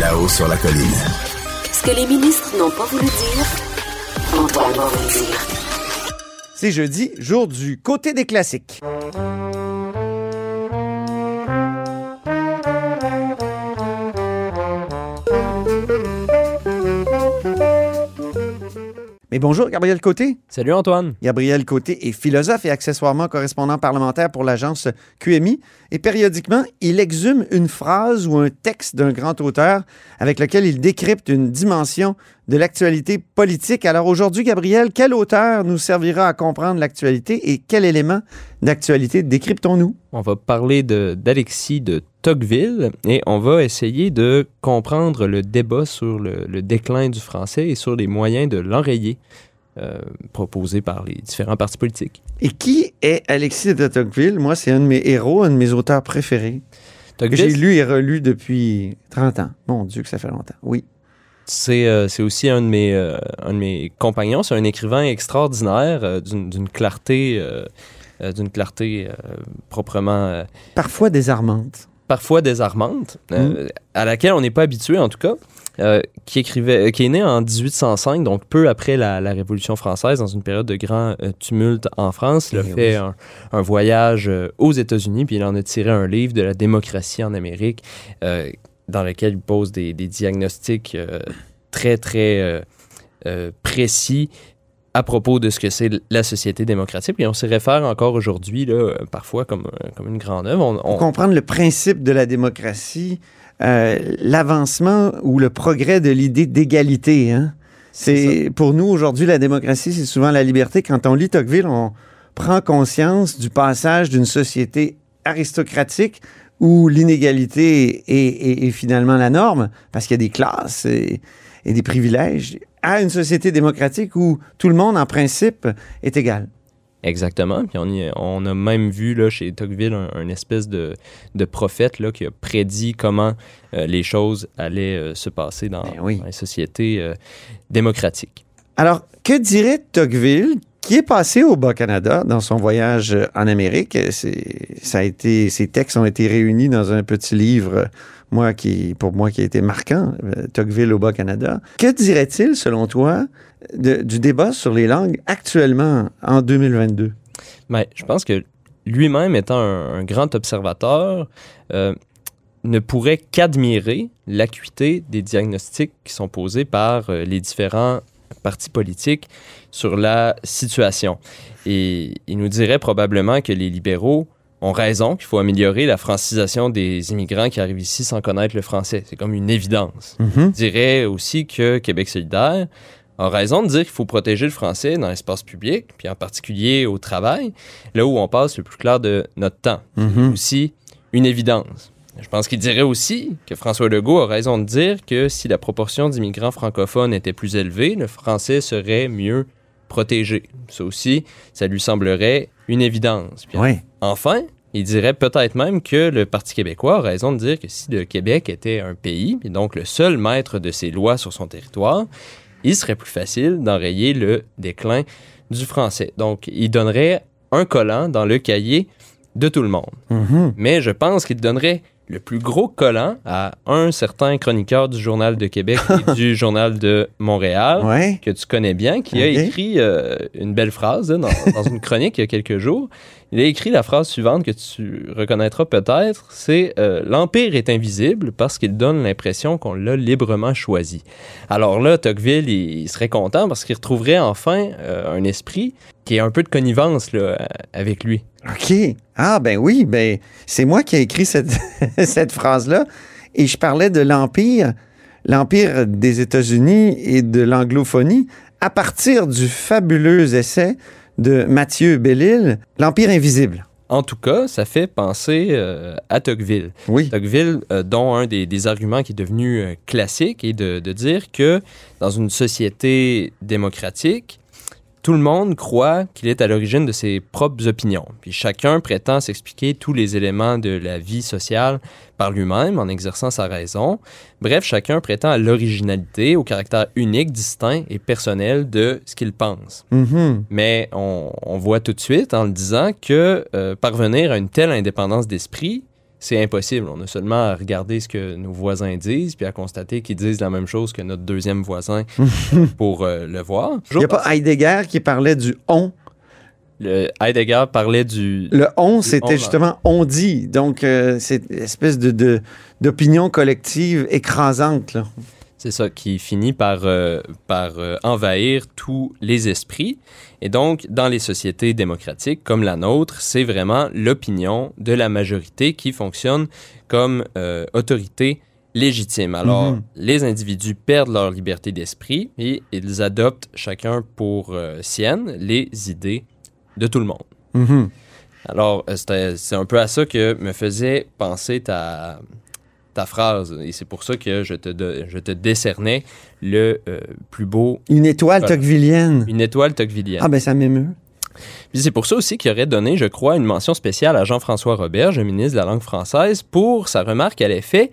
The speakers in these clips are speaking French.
Là-haut sur la colline. Ce que les ministres n'ont pas voulu dire, Antoine va vous le dire. C'est jeudi, jour du côté des classiques. Mais bonjour, Gabriel Côté. Salut Antoine. Gabriel Côté est philosophe et accessoirement correspondant parlementaire pour l'agence QMI. Et périodiquement, il exhume une phrase ou un texte d'un grand auteur avec lequel il décrypte une dimension de l'actualité politique. Alors aujourd'hui, Gabriel, quel auteur nous servira à comprendre l'actualité et quel élément d'actualité décryptons-nous? On va parler d'Alexis de, Tocqueville et on va essayer de comprendre le débat sur le, le déclin du français et sur les moyens de l'enrayer. Euh, proposés par les différents partis politiques. Et qui est Alexis de Tocqueville? Moi, c'est un de mes héros, un de mes auteurs préférés. Que j'ai lu et relu depuis 30 ans. Mon Dieu, que ça fait longtemps. Oui. C'est euh, aussi un de, mes, euh, un de mes compagnons. C'est un écrivain extraordinaire, euh, d'une clarté, d'une clarté proprement... parfois désarmante. Parfois désarmante, mm. à laquelle on n'est pas habitué en tout cas. Qui, écrivait, qui est né en 1805, donc peu après la, la Révolution française, dans une période de grand tumulte en France. Il a eh fait oui. un, un, voyage aux États-Unis, puis il en a tiré un livre de la démocratie en Amérique, dans lequel il pose des, des diagnostics très, très précis à propos de ce que c'est la société démocratique. Et on s'y réfère encore aujourd'hui, parfois, comme, comme une grande œuvre. On, on... Comprendre le principe de la démocratie, euh, l'avancement ou le progrès de l'idée d'égalité. Hein? C'est pour nous aujourd'hui la démocratie, c'est souvent la liberté. Quand on lit Tocqueville, on prend conscience du passage d'une société aristocratique où l'inégalité est, est, est, finalement la norme, parce qu'il y a des classes et, et des privilèges, à une société démocratique où tout le monde, en principe, est égal. Exactement. Puis on, y, on a même vu là, chez Tocqueville un, un espèce de, de, prophète là, qui a prédit comment euh, les choses allaient euh, se passer dans, ben oui. dans les sociétés euh, démocratiques. Alors, que dirait Tocqueville qui est passé au Bas-Canada dans son voyage en Amérique? Ça a été, ses textes ont été réunis dans un petit livre, moi, qui, pour moi, qui a été marquant, Tocqueville au Bas-Canada. Que dirait-il, selon toi, de, du débat sur les langues actuellement en 2022? Ben, je pense que lui-même étant un, un, grand observateur, euh, ne pourrait qu'admirer l'acuité des diagnostics qui sont posés par euh, les différents partis politiques sur la situation. Et il nous dirait probablement que les libéraux ont raison qu'il faut améliorer la francisation des immigrants qui arrivent ici sans connaître le français. C'est comme une évidence. Mm -hmm. Il dirait aussi que Québec solidaire a raison de dire qu'il faut protéger le français dans l'espace public, puis en particulier au travail, là où on passe le plus clair de notre temps. Mm -hmm. aussi une évidence. Je pense qu'il dirait aussi que François Legault a raison de dire que si la proportion d'immigrants francophones était plus élevée, le français serait mieux protégé. Ça aussi, ça lui semblerait une évidence. Puis oui. Enfin, il dirait peut-être même que le Parti québécois a raison de dire que si le Québec était un pays, et donc le seul maître de ses lois sur son territoire, il serait plus facile d'enrayer le déclin du français. Donc, il donnerait un collant dans le cahier de tout le monde. Mm -hmm. Mais je pense qu'il donnerait le plus gros collant à un certain chroniqueur du Journal de Québec et du Journal de Montréal, ouais. que tu connais bien, qui okay. a écrit euh, une belle phrase hein, dans, dans une chronique il y a quelques jours. Il a écrit la phrase suivante que tu reconnaîtras peut-être, c'est euh, L'Empire est invisible parce qu'il donne l'impression qu'on l'a librement choisi. Alors là, Tocqueville, il, il serait content parce qu'il retrouverait enfin euh, un esprit qui est un peu de connivence là, avec lui. OK. Ah, ben oui, ben c'est moi qui ai écrit cette, cette phrase-là. Et je parlais de l'Empire, l'Empire des États-Unis et de l'anglophonie à partir du fabuleux essai de Mathieu Bellil, L'Empire invisible. En tout cas, ça fait penser euh, à Tocqueville. Oui. Tocqueville, euh, dont un des, des, arguments qui est devenu euh, classique est de, de dire que dans une société démocratique, tout le monde croit qu'il est à l'origine de ses propres opinions. Puis chacun prétend s'expliquer tous les éléments de la vie sociale par lui-même en exerçant sa raison. Bref, chacun prétend à l'originalité, au caractère unique, distinct et personnel de ce qu'il pense. Mm -hmm. Mais on, on, voit tout de suite en le disant que euh, parvenir à une telle indépendance d'esprit, c'est impossible. On a seulement à regarder ce que nos voisins disent, puis à constater qu'ils disent la même chose que notre deuxième voisin pour euh, le voir. Il n'y a pas Heidegger qui parlait du on. Le Heidegger parlait du... Le on, c'était là. justement on dit. Donc, euh, c'est une espèce de, de- d'opinion collective écrasante. Là. C'est ça qui finit par, euh, par euh, envahir tous les esprits. Et donc, dans les sociétés démocratiques comme la nôtre, c'est vraiment l'opinion de la majorité qui fonctionne comme euh, autorité légitime. Alors, Mhm. les individus perdent leur liberté d'esprit et ils adoptent chacun pour sienne les idées de tout le monde. Mhm. Alors, c'est un peu à ça que me faisait penser ta, ta phrase. Et c'est pour ça que je te, de- je te décernais le euh, plus beau, Une étoile Voilà. tocquevillienne. une étoile tocquevillienne. Ah, ben ça m'émeut. Puis c'est pour ça aussi qu'il aurait donné, je crois, une mention spéciale à Jean-François Roberge, le ministre de la langue française, pour sa remarque à l'effet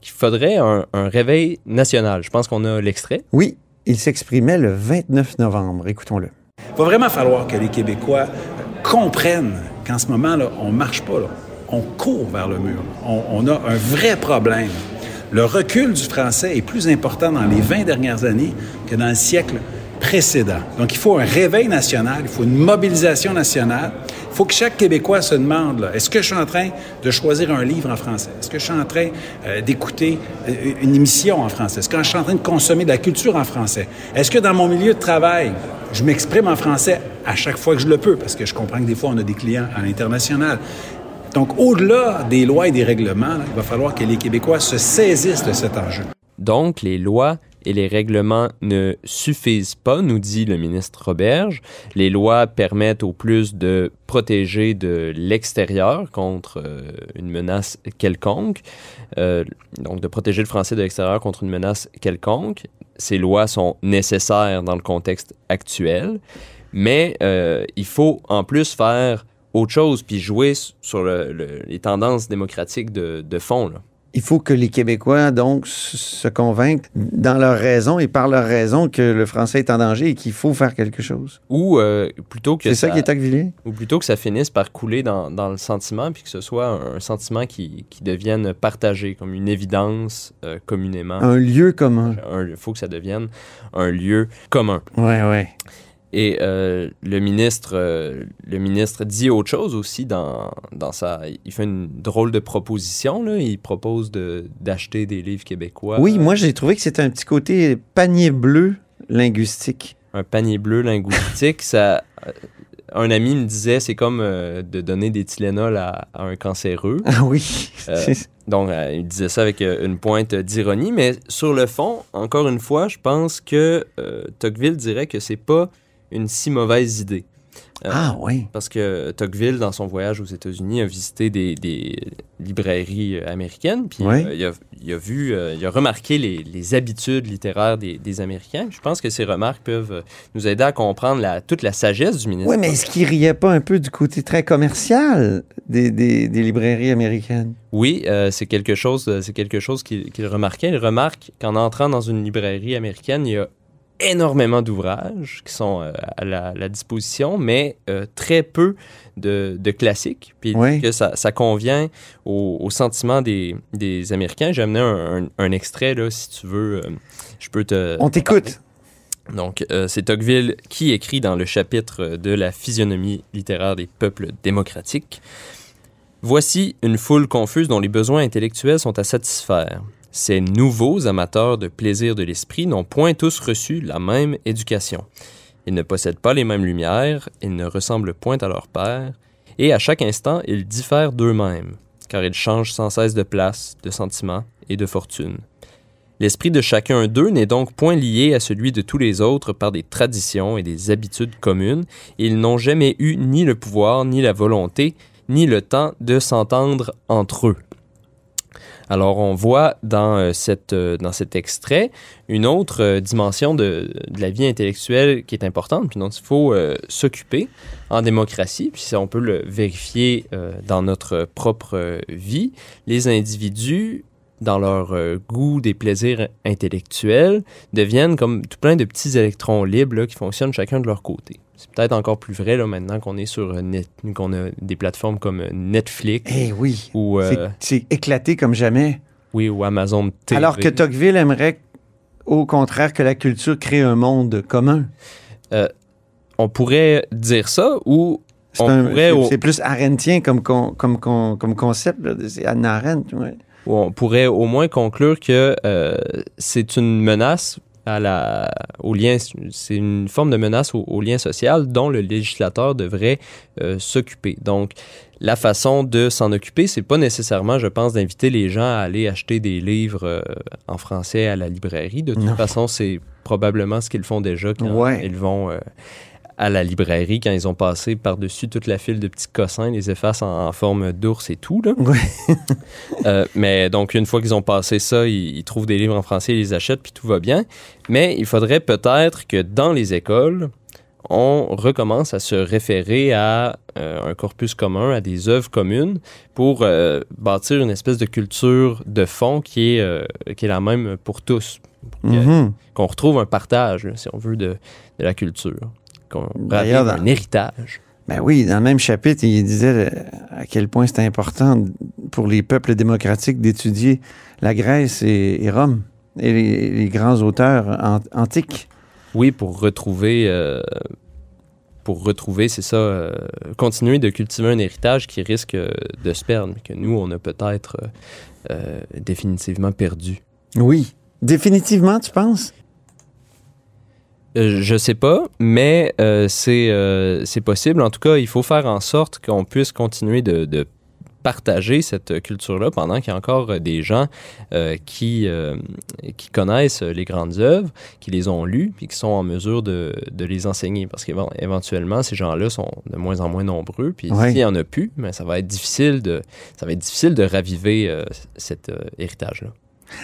qu'il faudrait un, un réveil national. Je pense qu'on a l'extrait. Oui, il s'exprimait le 29 novembre. Écoutons-le. Il va vraiment falloir que les Québécois comprennent qu'en ce moment, là, on marche pas. Là. On court vers le mur. On, a un vrai problème. Le recul du français est plus important dans les 20 dernières années que dans le siècle précédent. Donc, il faut un réveil national, il faut une mobilisation nationale. Il faut que chaque Québécois se demande, est-ce que je suis en train de choisir un livre en français? Est-ce que je suis en train euh, d'écouter euh, une émission en français? Est-ce que je suis en train de consommer de la culture en français? Est-ce que dans mon milieu de travail, je m'exprime en français à chaque fois que je le peux? Parce que je comprends que des fois, on a des clients à l'international. Donc, au-delà des lois et des règlements, il va falloir que les Québécois se saisissent de cet enjeu. Donc, les lois et les règlements ne suffisent pas, nous dit le ministre Roberge. Les lois permettent au plus de protéger de l'extérieur contre euh, une menace quelconque, euh, donc de protéger le français de l'extérieur contre une menace quelconque. Ces lois sont nécessaires dans le contexte actuel, mais euh, il faut en plus faire autre chose puis jouer sur le- le- les tendances démocratiques de, de fond. Là. Il faut que les Québécois, donc, se convainquent dans leur raison et par leur raison que le français est en danger et qu'il faut faire quelque chose. Ou euh, plutôt que C'est ça qui est Tocquevillien? ou plutôt que ça finisse par couler dans, dans le sentiment, puis que ce soit un, un sentiment qui, qui devienne partagé, comme une évidence euh, communément. Un lieu commun. Il faut que ça devienne un lieu commun. Ouais, ouais. Et euh, le, ministre, euh, le ministre dit autre chose aussi dans, dans sa... Il fait une drôle de proposition. Là. Il propose de- d'acheter des livres québécois. Oui, moi, j'ai trouvé que c'était un petit côté panier bleu linguistique. un panier bleu linguistique, ça, euh, un ami me disait, c'est comme euh, de donner des Tylenol à, à un cancéreux. Ah oui. Donc, il disait ça avec une pointe d'ironie, mais sur le fond, encore une fois, je pense que Tocqueville dirait que c'est pas une si mauvaise idée. Euh, ah oui. Parce que Tocqueville, dans son voyage aux États-Unis, a visité des, des librairies euh, américaines, puis Oui. euh, il, a, il a vu, euh, il a remarqué les, les habitudes littéraires des, des Américains. Je pense que ces remarques peuvent nous aider à comprendre la, toute la sagesse du ministre. Oui, mais est-ce qu'il riait pas un peu du côté très commercial des, librairies américaines? Oui, c'est quelque chose, c'est quelque chose qu'il qu'il remarquait. Il remarque qu'en entrant dans une librairie américaine, il y a énormément d'ouvrages qui sont euh, à la, la disposition, mais euh, très peu de, de classiques. Puis Oui. que ça, ça convient au, au sentiment des, des Américains. J'ai amené un, un- un extrait, là, si tu veux. euh, je peux te... On t'écoute. Donc, c'est Tocqueville qui écrit dans le chapitre de la physionomie littéraire des peuples démocratiques. Voici une foule confuse dont les besoins intellectuels sont à satisfaire. Ces nouveaux amateurs de plaisir de l'esprit n'ont point tous reçu la même éducation. Ils ne possèdent pas les mêmes lumières, ils ne ressemblent point à leur père, et à chaque instant ils diffèrent d'eux-mêmes, car ils changent sans cesse de place, de sentiment et de fortune. L'esprit de chacun d'eux n'est donc point lié à celui de tous les autres par des traditions et des habitudes communes, ils n'ont jamais eu ni le pouvoir, ni la volonté, ni le temps de s'entendre entre eux. Alors on voit dans, euh, cette, euh, dans cet extrait une autre euh, dimension de, de la vie intellectuelle qui est importante, puis dont il faut s'occuper en démocratie, puis ça, on peut le vérifier dans notre propre vie. Les individus dans leur euh, goût des plaisirs intellectuels, deviennent comme tout plein de petits électrons libres là, qui fonctionnent chacun de leur côté. C'est peut-être encore plus vrai là, maintenant qu'on est sur euh, net, qu'on a des plateformes comme euh, Netflix Eh oui. ou, euh, C'est- C'est éclaté comme jamais. oui, ou Amazon TV. Alors que Tocqueville aimerait, au contraire, que la culture crée un monde commun. on pourrait dire ça ou C'est un- pourrait c'est- au- c'est plus arendtien comme, con- comme, con- comme concept. là. C'est Anna Arendt. ouais. Ou on pourrait au moins conclure que euh, c'est une menace à la, au lien, c'est une forme de menace au, au lien social dont le législateur devrait euh, s'occuper. Donc, la façon de s'en occuper, c'est pas nécessairement, je pense, d'inviter les gens à aller acheter des livres euh, en français à la librairie. De toute Non. façon, c'est probablement ce qu'ils font déjà quand Ouais. ils vont à la librairie, quand ils ont passé par-dessus toute la file de petits cossins, les effaces en, en forme d'ours et tout. Là. Euh, mais donc, une fois qu'ils ont passé ça, ils, ils trouvent des livres en français, ils les achètent, puis tout va bien. Mais il faudrait peut-être que dans les écoles, on recommence à se référer à euh, un corpus commun, à des œuvres communes, pour euh, bâtir une espèce de culture de fond qui est, qui est la même pour tous. Mhm. Qu'on retrouve un partage, si on veut, de, de la culture. Qu'on D'ailleurs, dans- un héritage. Ben oui, dans le même chapitre, il disait euh, à quel point c'est important pour les peuples démocratiques d'étudier la Grèce et, et Rome et les, les grands auteurs an- antiques. Oui, pour retrouver, euh, pour retrouver, c'est ça, euh, continuer de cultiver un héritage qui risque euh, de se perdre, mais que nous, on a peut-être euh, euh, définitivement perdu. Oui. Définitivement, tu penses? Euh, je sais pas, mais euh, c'est euh, c'est possible. En tout cas, il faut faire en sorte qu'on puisse continuer de, de partager cette culture-là pendant qu'il y a encore des gens euh, qui, euh, qui connaissent les grandes œuvres, qui les ont lues, puis qui sont en mesure de, de les enseigner. Parce qu'éventuellement, ces gens-là sont de moins en moins nombreux. Puis s'il y en a plus, mais ça va être difficile de, ça va être difficile de raviver euh, cet héritage-là.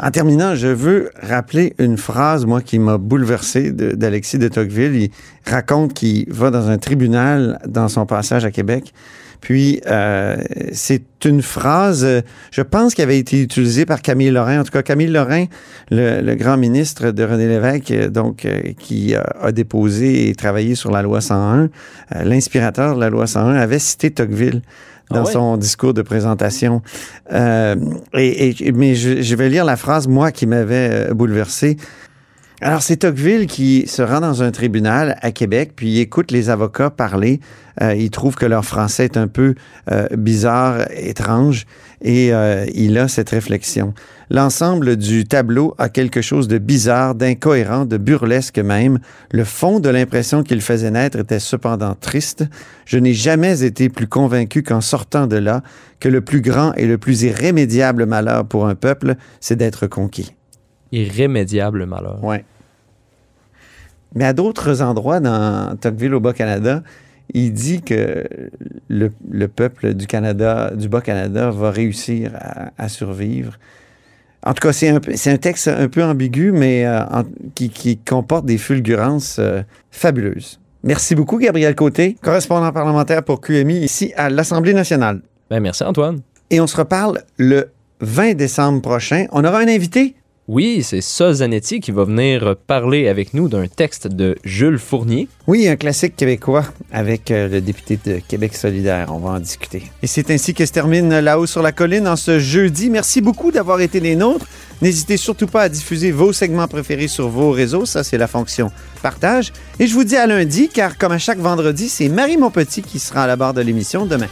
En terminant, je veux rappeler une phrase, moi, qui m'a bouleversé d'Alexis de Tocqueville. Il raconte qu'il va dans un tribunal dans son passage à Québec. Puis, euh, c'est une phrase, je pense, qui avait été utilisée par Camille Lorrain. En tout cas, Camille Lorrain, le, grand ministre de René Lévesque, euh, donc, euh, qui a déposé et travaillé sur la loi 101, euh, l'inspirateur de la loi 101, avait cité Tocqueville Ah dans ouais? son discours de présentation. Euh, et, et- mais je, je vais lire la phrase, moi, qui m'avait euh, bouleversé. Alors, c'est Tocqueville qui se rend dans un tribunal à Québec, puis il écoute les avocats parler. Euh, il trouve que leur français est un peu euh, bizarre, étrange, et euh, il a cette réflexion. L'ensemble du tableau a quelque chose de bizarre, d'incohérent, de burlesque même. Le fond de l'impression qu'il faisait naître était cependant triste. Je n'ai jamais été plus convaincu qu'en sortant de là, que le plus grand et le plus irrémédiable malheur pour un peuple, c'est d'être conquis. Irrémédiable malheur. Ouais. Mais à d'autres endroits dans Tocqueville au Bas-Canada, il dit que le, le peuple du Canada, du Bas-Canada, va réussir à, à survivre. En tout cas, c'est un, texte un peu ambigu, mais euh, en- qui, qui comporte des fulgurances euh, fabuleuses. Merci beaucoup, Gabriel Côté, correspondant parlementaire pour QMI ici à l'Assemblée nationale. Ben, merci Antoine. Et on se reparle le 20 décembre prochain. On aura un invité. Oui, c'est Sol Zanetti qui va venir parler avec nous d'un texte de Jules Fournier. Oui, un classique québécois avec euh, le député de Québec solidaire. On va en discuter. Et c'est ainsi que se termine là-haut sur la colline en ce jeudi. Merci beaucoup d'avoir été des nôtres. N'hésitez surtout pas à diffuser vos segments préférés sur vos réseaux. Ça, c'est la fonction partage. Et je vous dis à lundi, car comme à chaque vendredi, c'est Marie Monpetit qui sera à la barre de l'émission demain.